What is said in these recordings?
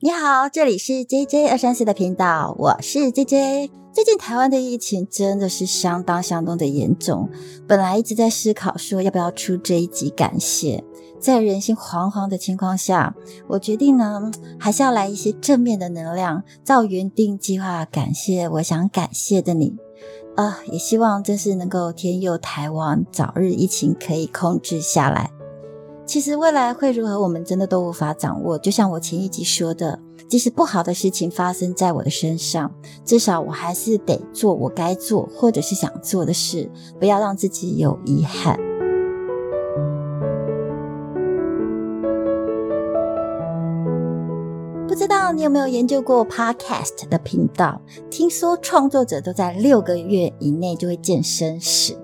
你好，这里是 J J 二三四的频道，我是 J J。最近台湾的疫情真的是相当相当的严重，本来一直在思考说要不要出这一集感谢，在人心惶惶的情况下，我决定呢还是要来一些正面的能量，照原定计划感谢我想感谢的你啊，也希望这是能够天佑台湾，早日疫情可以控制下来。其实未来会如何，我们真的都无法掌握。就像我前一集说的，即使不好的事情发生在我的身上，至少我还是得做我该做或者是想做的事，不要让自己有遗憾。不知道你有没有研究过 Podcast 的频道？听说创作者都在六个月以内就会见生死。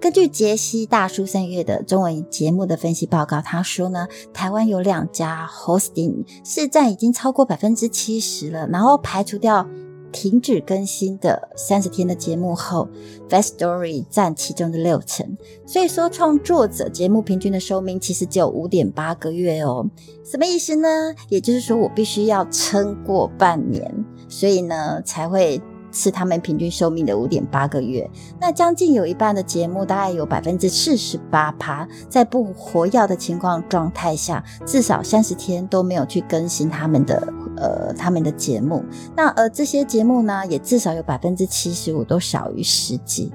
根据杰西大叔三月的中文节目的分析报告，他说呢，台湾有两家 hosting 市占已经超过百分之七十了。然后排除掉停止更新的三十天的节目后，Fast Story 占其中的六成。所以说，创作者节目平均的寿命其实只有五点八个月哦。什么意思呢？也就是说，我必须要撑过半年，所以呢才会。是他们平均寿命的五点八个月，那将近有一半的节目，大概有百分之四十八趴，在不活跃的情况状态下，至少三十天都没有去更新他们的呃他们的节目。那而这些节目呢，也至少有百分之七十五都少于十集。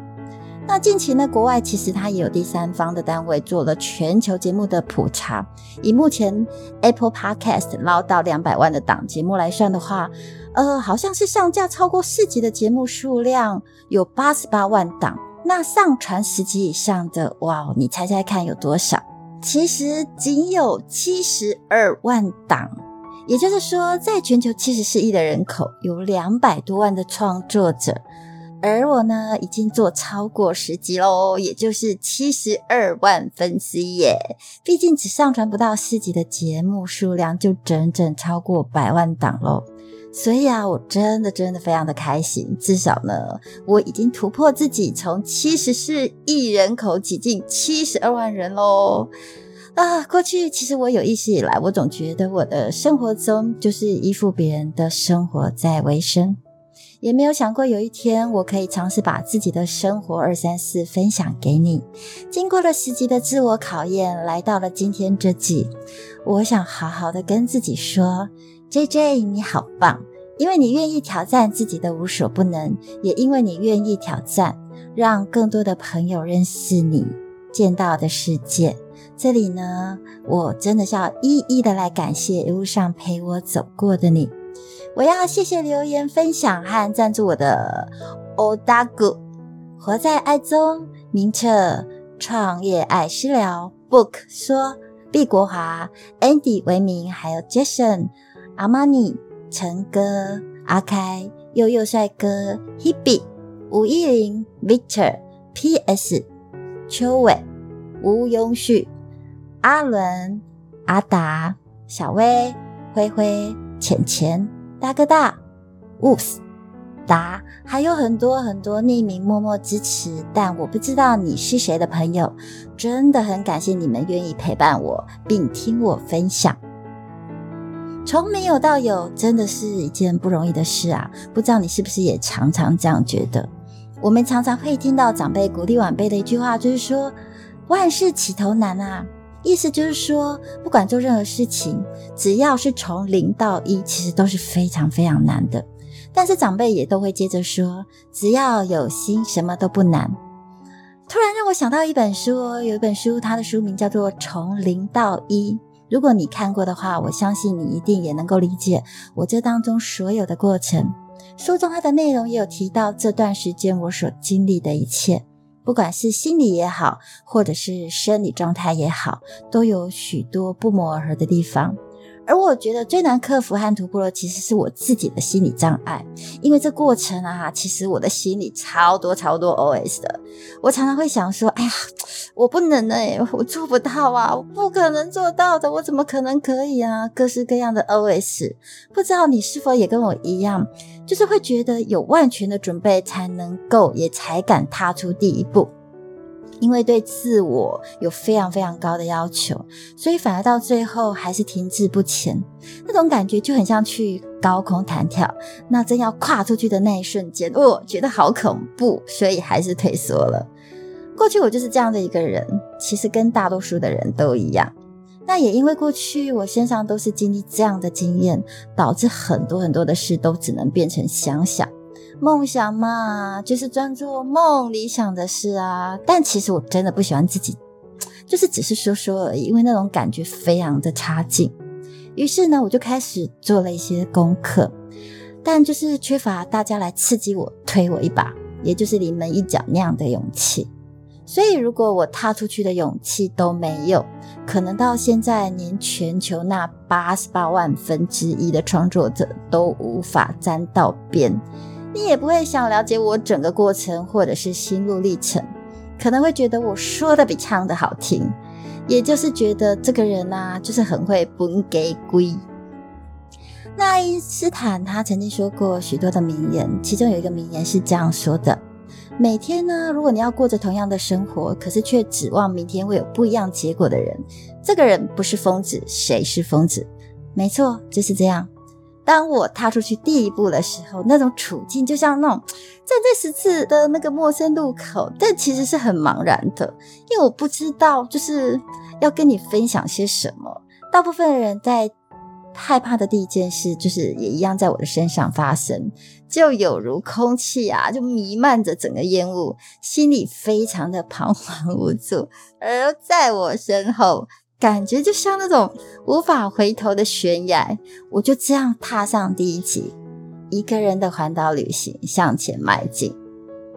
那近期呢，国外其实它也有第三方的单位做了全球节目的普查，以目前 Apple Podcast 捞到两百万的档节目来算的话。呃，好像是上架超过四集的节目数量有八十八万档，那上传十集以上的，哇，你猜猜看有多少？其实仅有七十二万档，也就是说，在全球七十四亿的人口，有两百多万的创作者，而我呢，已经做超过十集喽，也就是七十二万分之一耶。毕竟只上传不到四集的节目数量，就整整超过百万档喽。所以啊，我真的真的非常的开心，至少呢，我已经突破自己，从七十四亿人口挤进七十二万人喽！啊，过去其实我有意识以来，我总觉得我的生活中就是依附别人的生活在维生，也没有想过有一天我可以尝试把自己的生活二三四分享给你。经过了十集的自我考验，来到了今天这集，我想好好的跟自己说。J J，你好棒！因为你愿意挑战自己的无所不能，也因为你愿意挑战，让更多的朋友认识你见到的世界。这里呢，我真的是要一一的来感谢一路上陪我走过的你。我要谢谢留言、分享和赞助我的 o d a g 活在爱中、明澈创业爱私聊 Book 说毕国华、Andy 为名，还有 Jason。阿玛尼、陈哥、阿开、悠悠帅哥、Hebe、吴依林、Victor、P.S、邱伟、吴永旭、阿伦、阿达、小薇、灰灰、浅浅、大哥大、Woof、达，还有很多很多匿名默默支持，但我不知道你是谁的朋友，真的很感谢你们愿意陪伴我，并听我分享。从没有到有，真的是一件不容易的事啊！不知道你是不是也常常这样觉得？我们常常会听到长辈鼓励晚辈的一句话，就是说“万事起头难啊”，意思就是说，不管做任何事情，只要是从零到一，其实都是非常非常难的。但是长辈也都会接着说：“只要有心，什么都不难。”突然让我想到一本书，有一本书，它的书名叫做《从零到一》。如果你看过的话，我相信你一定也能够理解我这当中所有的过程。书中它的内容也有提到这段时间我所经历的一切，不管是心理也好，或者是生理状态也好，都有许多不谋而合的地方。而我觉得最难克服和突破的，其实是我自己的心理障碍。因为这过程啊，其实我的心里超多超多 OS 的。我常常会想说：“哎呀，我不能哎，我做不到啊，我不可能做到的，我怎么可能可以啊？”各式各样的 OS，不知道你是否也跟我一样，就是会觉得有万全的准备才能够，也才敢踏出第一步。因为对自我有非常非常高的要求，所以反而到最后还是停滞不前。那种感觉就很像去高空弹跳，那正要跨出去的那一瞬间，哦，觉得好恐怖，所以还是退缩了。过去我就是这样的一个人，其实跟大多数的人都一样。那也因为过去我身上都是经历这样的经验，导致很多很多的事都只能变成想想。梦想嘛，就是专做梦理想的事啊。但其实我真的不喜欢自己，就是只是说说而已，因为那种感觉非常的差劲。于是呢，我就开始做了一些功课，但就是缺乏大家来刺激我、推我一把，也就是临门一脚那样的勇气。所以，如果我踏出去的勇气都没有，可能到现在连全球那八十八万分之一的创作者都无法沾到边。你也不会想了解我整个过程，或者是心路历程，可能会觉得我说的比唱的好听，也就是觉得这个人呐，就是很会不给归。那爱因斯坦他曾经说过许多的名言，其中有一个名言是这样说的：每天呢，如果你要过着同样的生活，可是却指望明天会有不一样结果的人，这个人不是疯子，谁是疯子？没错，就是这样。当我踏出去第一步的时候，那种处境就像那种站在十字的那个陌生路口，但其实是很茫然的，因为我不知道就是要跟你分享些什么。大部分人在害怕的第一件事，就是也一样在我的身上发生，就有如空气啊，就弥漫着整个烟雾，心里非常的彷徨无助。而在我身后。感觉就像那种无法回头的悬崖，我就这样踏上第一集，一个人的环岛旅行向前迈进。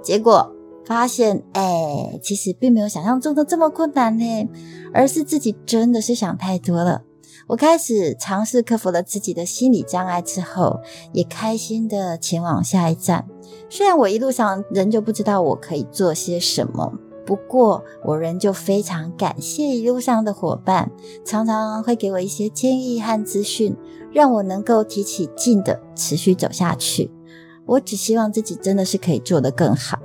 结果发现，哎，其实并没有想象中的这么困难呢，而是自己真的是想太多了。我开始尝试克服了自己的心理障碍之后，也开心的前往下一站。虽然我一路上仍旧不知道我可以做些什么。不过，我仍旧非常感谢一路上的伙伴，常常会给我一些建议和资讯，让我能够提起劲的持续走下去。我只希望自己真的是可以做得更好。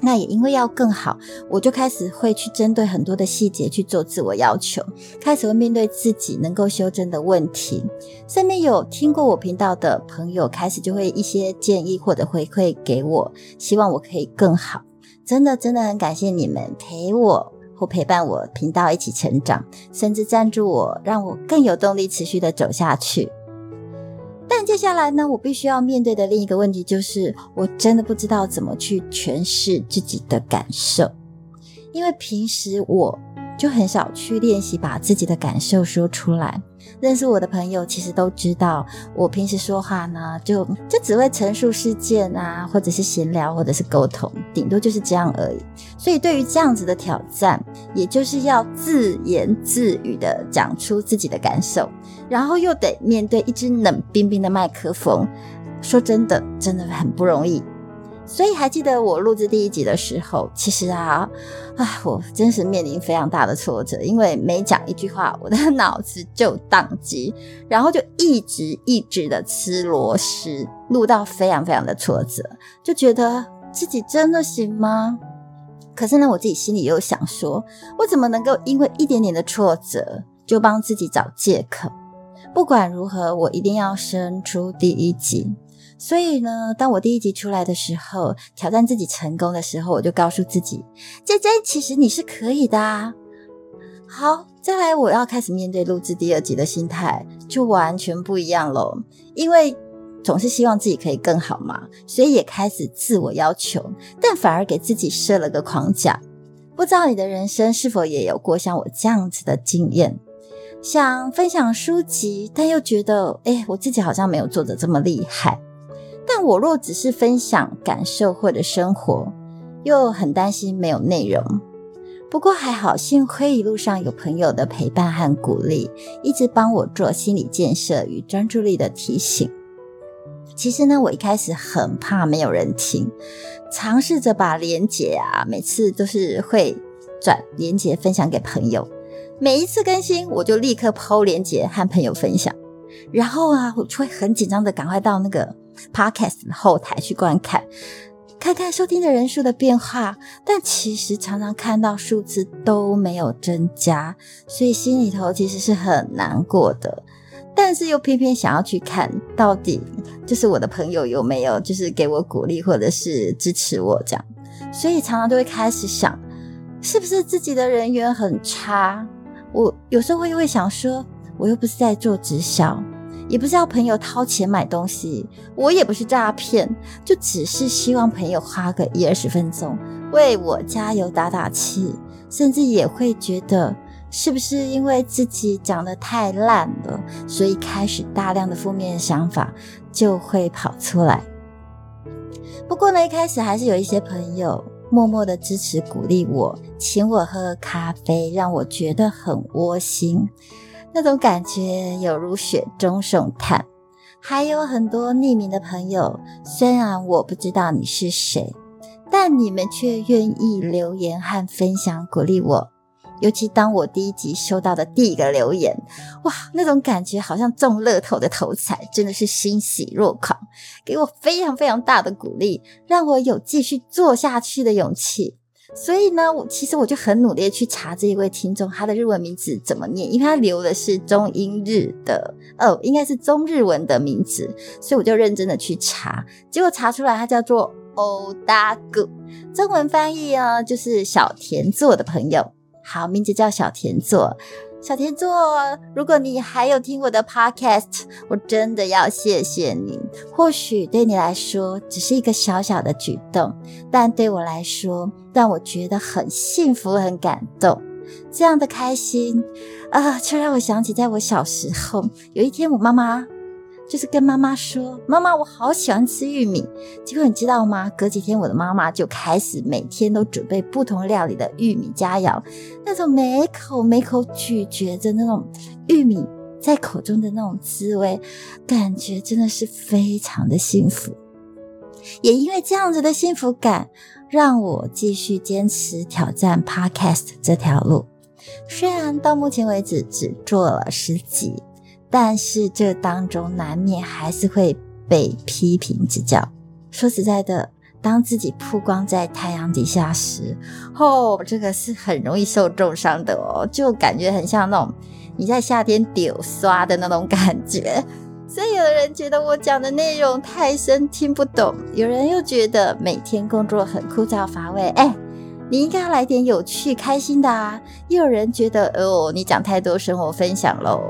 那也因为要更好，我就开始会去针对很多的细节去做自我要求，开始会面对自己能够修正的问题。身边有听过我频道的朋友，开始就会一些建议或者回馈给我，希望我可以更好。真的真的很感谢你们陪我或陪伴我频道一起成长，甚至赞助我，让我更有动力持续的走下去。但接下来呢，我必须要面对的另一个问题就是，我真的不知道怎么去诠释自己的感受，因为平时我就很少去练习把自己的感受说出来。认识我的朋友其实都知道，我平时说话呢，就就只会陈述事件啊，或者是闲聊，或者是沟通，顶多就是这样而已。所以对于这样子的挑战，也就是要自言自语的讲出自己的感受，然后又得面对一支冷冰冰的麦克风，说真的，真的很不容易。所以还记得我录制第一集的时候，其实啊，啊，我真是面临非常大的挫折，因为每讲一句话，我的脑子就宕机，然后就一直一直的吃螺丝，录到非常非常的挫折，就觉得自己真的行吗？可是呢，我自己心里又想说，我怎么能够因为一点点的挫折就帮自己找借口？不管如何，我一定要生出第一集。所以呢，当我第一集出来的时候，挑战自己成功的时候，我就告诉自己：“：“J J，，其实你是可以的。”啊。”好，再来，我要开始面对录制第二集的心态就完全不一样喽。因为总是希望自己可以更好嘛，所以也开始自我要求，但反而给自己设了个框架。不知道你的人生是否也有过像我这样子的经验？想分享书籍，但又觉得，哎，我自己好像没有做的这么厉害。但我若只是分享感受或者生活，又很担心没有内容。不过还好，幸亏一路上有朋友的陪伴和鼓励，一直帮我做心理建设与专注力的提醒。其实呢，我一开始很怕没有人听，尝试着把连结啊，每次都是会转连结分享给朋友。每一次更新，我就立刻抛连结和朋友分享。然后啊，我就会很紧张的赶快到那个。Podcast 后台去观看，看看收听的人数的变化，但其实常常看到数字都没有增加，所以心里头其实是很难过的。但是又偏偏想要去看到底，就是我的朋友有没有就是给我鼓励或者是支持我这样，所以常常都会开始想，是不是自己的人缘很差？我有时候会会想说，我又不是在做直销，也不是要朋友掏钱买东西，我也不是诈骗，就只是希望朋友花个一二十分钟为我加油打打气，甚至也会觉得。是不是因为自己讲的太烂了，所以开始大量的负面想法就会跑出来？不过呢，一开始还是有一些朋友默默的支持鼓励我，请我喝咖啡，让我觉得很窝心，那种感觉有如雪中送炭。还有很多匿名的朋友，虽然我不知道你是谁，但你们却愿意留言和分享鼓励我。尤其当我第一集收到的第一个留言，哇，那种感觉好像中乐透的头彩，真的是欣喜若狂，给我非常非常大的鼓励，让我有继续做下去的勇气。所以呢，我其实我就很努力去查这一位听众他的日文名字怎么念，因为他留的是中英日的，哦，应该是中日文的名字，所以我就认真的去查，结果查出来他叫做欧大谷，中文翻译啊就是小田座的朋友。好，名字叫小田座。小田座，如果你还有听我的 podcast，我真的要谢谢你。或许对你来说只是一个小小的举动，但对我来说，让我觉得很幸福、很感动。这样的开心啊，就让我想起，在我小时候，有一天我妈妈。就是跟妈妈说：“妈妈，我好喜欢吃玉米。”结果你知道吗？隔几天，我的妈妈就开始每天都准备不同料理的玉米佳肴，那种每口每口咀嚼着那种玉米在口中的那种滋味，感觉真的是非常的幸福。也因为这样子的幸福感，让我继续坚持挑战 Podcast 这条路。虽然到目前为止只做了十集。但是这当中难免还是会被批评指教。说实在的，当自己曝光在太阳底下时，哦，这个是很容易受重伤的哦，就感觉很像那种你在夏天丢刷的那种感觉。所以有人觉得我讲的内容太深听不懂，有人又觉得每天工作很枯燥乏味。哎。你应该要来点有趣、开心的啊！又有人觉得，哦，你讲太多生活分享喽，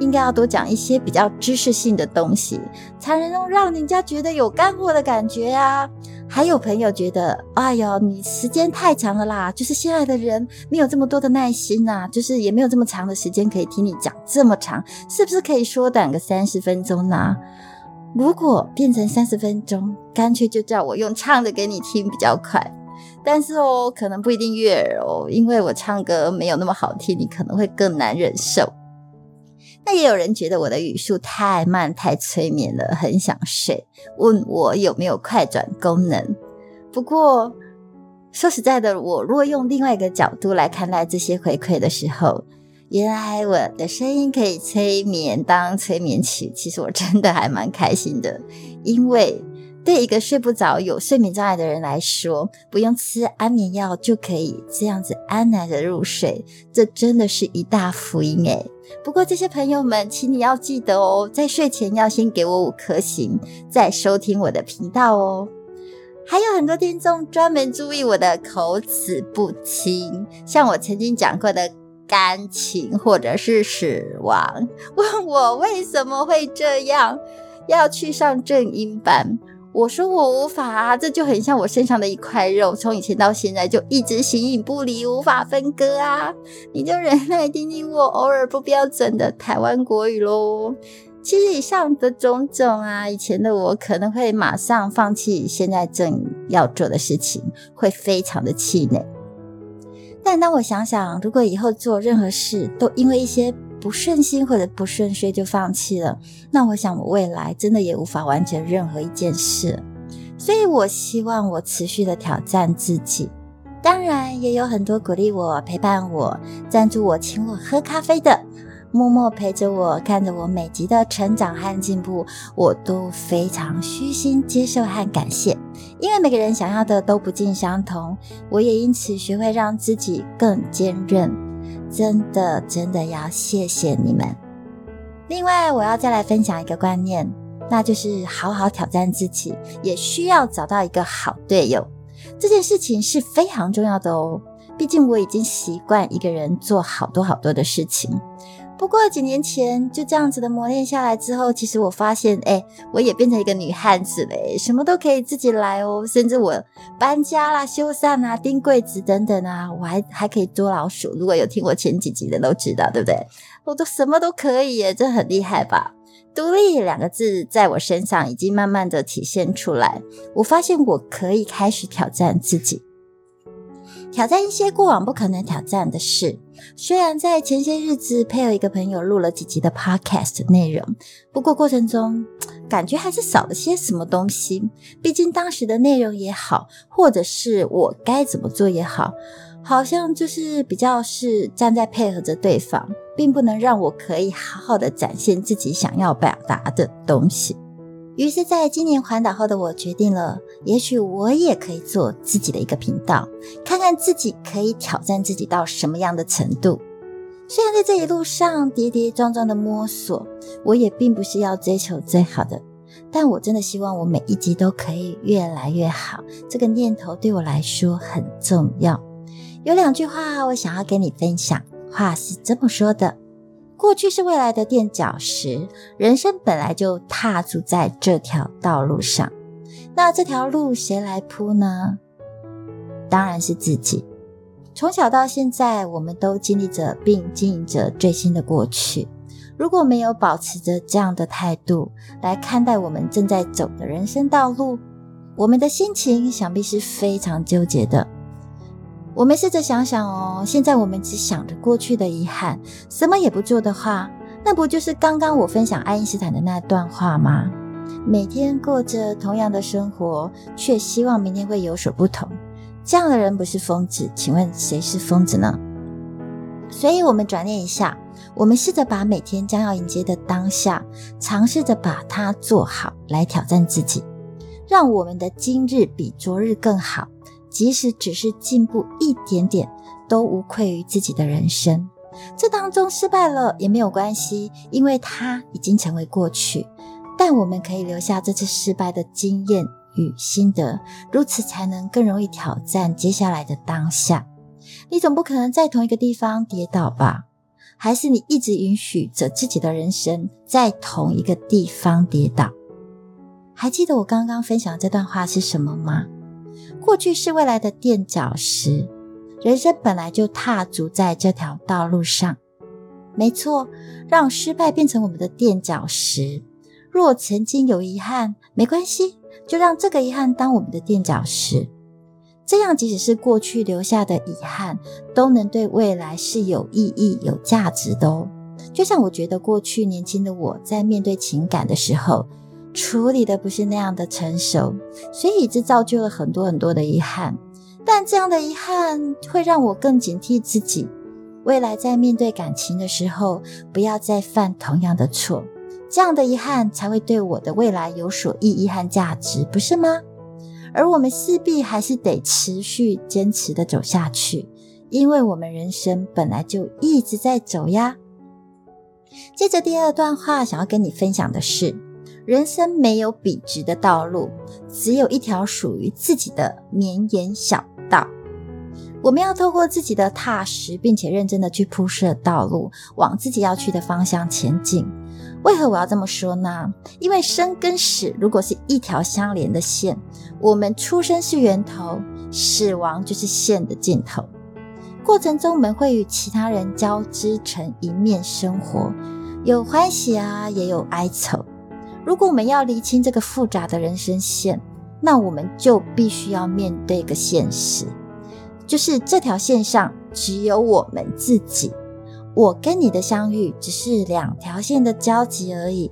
应该要多讲一些比较知识性的东西，才能让人家觉得有干货的感觉呀。还有朋友觉得，哎呦，你时间太长了啦，就是现在的人没有这么多的耐心呐，就是也没有这么长的时间可以听你讲这么长，是不是可以缩短个三十分钟呢？如果变成三十分钟，干脆就叫我用唱的给你听，比较快。但是哦，可能不一定悦耳哦，因为我唱歌没有那么好听，你可能会更难忍受。那也有人觉得我的语速太慢、太催眠了，很想睡，问我有没有快转功能。不过说实在的，我若用另外一个角度来看待这些回馈的时候，原来我的声音可以催眠，当催眠曲，其实我真的还蛮开心的，因为。对一个睡不着、有睡眠障碍的人来说，不用吃安眠药就可以这样子安然的入睡，这真的是一大福音诶不过这些朋友们，请你要记得哦，在睡前要先给我五颗星，再收听我的频道哦。还有很多听众专门注意我的口齿不清，像我曾经讲过的感情或者是死亡，问我为什么会这样，要去上正音班。我说我无法啊，这就很像我身上的一块肉，从以前到现在就一直形影不离，无法分割啊！你就忍耐听听我偶尔不标准的台湾国语喽。其实以上的种种啊，以前的我可能会马上放弃现在正要做的事情，会非常的气馁。但当我想想，如果以后做任何事都因为一些……不顺心或者不顺遂就放弃了，那我想我未来真的也无法完成任何一件事。所以我希望我持续的挑战自己，当然也有很多鼓励我、陪伴我、赞助我、请我喝咖啡的，默默陪着我、看着我每集的成长和进步，我都非常虚心接受和感谢。因为每个人想要的都不尽相同，我也因此学会让自己更坚韧。真的，真的要谢谢你们。另外，我要再来分享一个观念，那就是好好挑战自己，也需要找到一个好队友。这件事情是非常重要的哦。毕竟我已经习惯一个人做好多好多的事情。不过几年前就这样子的磨练下来之后，其实我发现，哎，我也变成一个女汉子嘞，什么都可以自己来哦。甚至我搬家啦、修缮啊、钉柜子等等啊，我还还可以捉老鼠。如果有听我前几集的都知道，对不对？我都什么都可以耶，这很厉害吧？独立两个字在我身上已经慢慢的体现出来。我发现我可以开始挑战自己。挑战一些过往不可能挑战的事。虽然在前些日子配合一个朋友录了几集的 podcast 内容，不过过程中感觉还是少了些什么东西。毕竟当时的内容也好，或者是我该怎么做也好，好像就是比较是站在配合着对方，并不能让我可以好好的展现自己想要表达的东西。于是，在今年环岛后的我决定了，也许我也可以做自己的一个频道，看看自己可以挑战自己到什么样的程度。虽然在这一路上跌跌撞撞的摸索，我也并不是要追求最好的，但我真的希望我每一集都可以越来越好。这个念头对我来说很重要。有两句话我想要跟你分享，话是这么说的。过去是未来的垫脚石，人生本来就踏足在这条道路上。那这条路谁来铺呢？当然是自己。从小到现在，我们都经历着并经营着最新的过去。如果没有保持着这样的态度来看待我们正在走的人生道路，我们的心情想必是非常纠结的。我们试着想想哦，现在我们只想着过去的遗憾，什么也不做的话，那不就是刚刚我分享爱因斯坦的那段话吗？每天过着同样的生活，却希望明天会有所不同，这样的人不是疯子？请问谁是疯子呢？所以，我们转念一下，我们试着把每天将要迎接的当下，尝试着把它做好，来挑战自己，让我们的今日比昨日更好。即使只是进步一点点，都无愧于自己的人生。这当中失败了也没有关系，因为它已经成为过去。但我们可以留下这次失败的经验与心得，如此才能更容易挑战接下来的当下。你总不可能在同一个地方跌倒吧？还是你一直允许着自己的人生在同一个地方跌倒？还记得我刚刚分享的这段话是什么吗？过去是未来的垫脚石，人生本来就踏足在这条道路上。没错，让失败变成我们的垫脚石。若曾经有遗憾，没关系，就让这个遗憾当我们的垫脚石。这样，即使是过去留下的遗憾，都能对未来是有意义、有价值的哦。就像我觉得过去年轻的我在面对情感的时候。处理的不是那样的成熟，所以这造就了很多很多的遗憾。但这样的遗憾会让我更警惕自己，未来在面对感情的时候，不要再犯同样的错。这样的遗憾才会对我的未来有所意义和价值，不是吗？而我们势必还是得持续坚持的走下去，因为我们人生本来就一直在走呀。接着第二段话，想要跟你分享的是。人生没有笔直的道路，只有一条属于自己的绵延小道。我们要透过自己的踏实，并且认真的去铺设道路，往自己要去的方向前进。为何我要这么说呢？因为生跟死如果是一条相连的线，我们出生是源头，死亡就是线的尽头。过程中我们会与其他人交织成一面生活，有欢喜啊，也有哀愁。如果我们要厘清这个复杂的人生线，那我们就必须要面对一个现实，就是这条线上只有我们自己。我跟你的相遇只是两条线的交集而已。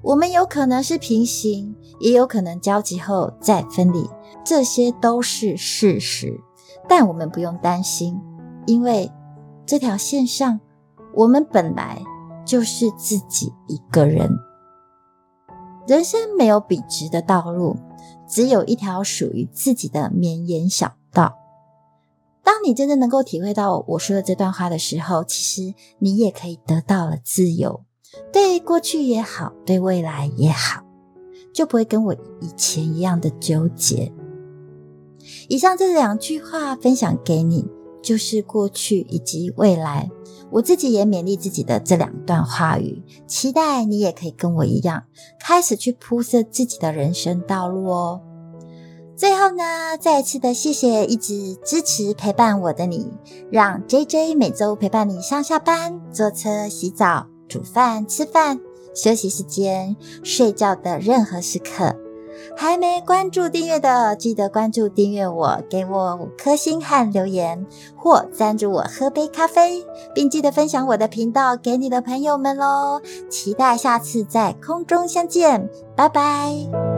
我们有可能是平行，也有可能交集后再分离，这些都是事实。但我们不用担心，因为这条线上，我们本来就是自己一个人。人生没有笔直的道路，只有一条属于自己的绵延小道。你真正能够体会到我说的这段话的时候，其实你也可以得到了自由。对过去也好，对未来也好，就不会跟我以前一样的纠结。以上这两句话分享给你，就是过去以及未来。我自己也勉励自己的这两段话语，期待你也可以跟我一样，开始去铺设自己的人生道路哦。最后呢，再次的谢谢一直支持陪伴我的你，让 J J 每周陪伴你上下班、坐车、洗澡、煮饭、吃饭、休息时间、睡觉的任何时刻。还没关注订阅的，记得关注订阅我，给我五颗星和留言，或赞助我喝杯咖啡，并记得分享我的频道给你的朋友们喽！期待下次在空中相见，拜拜。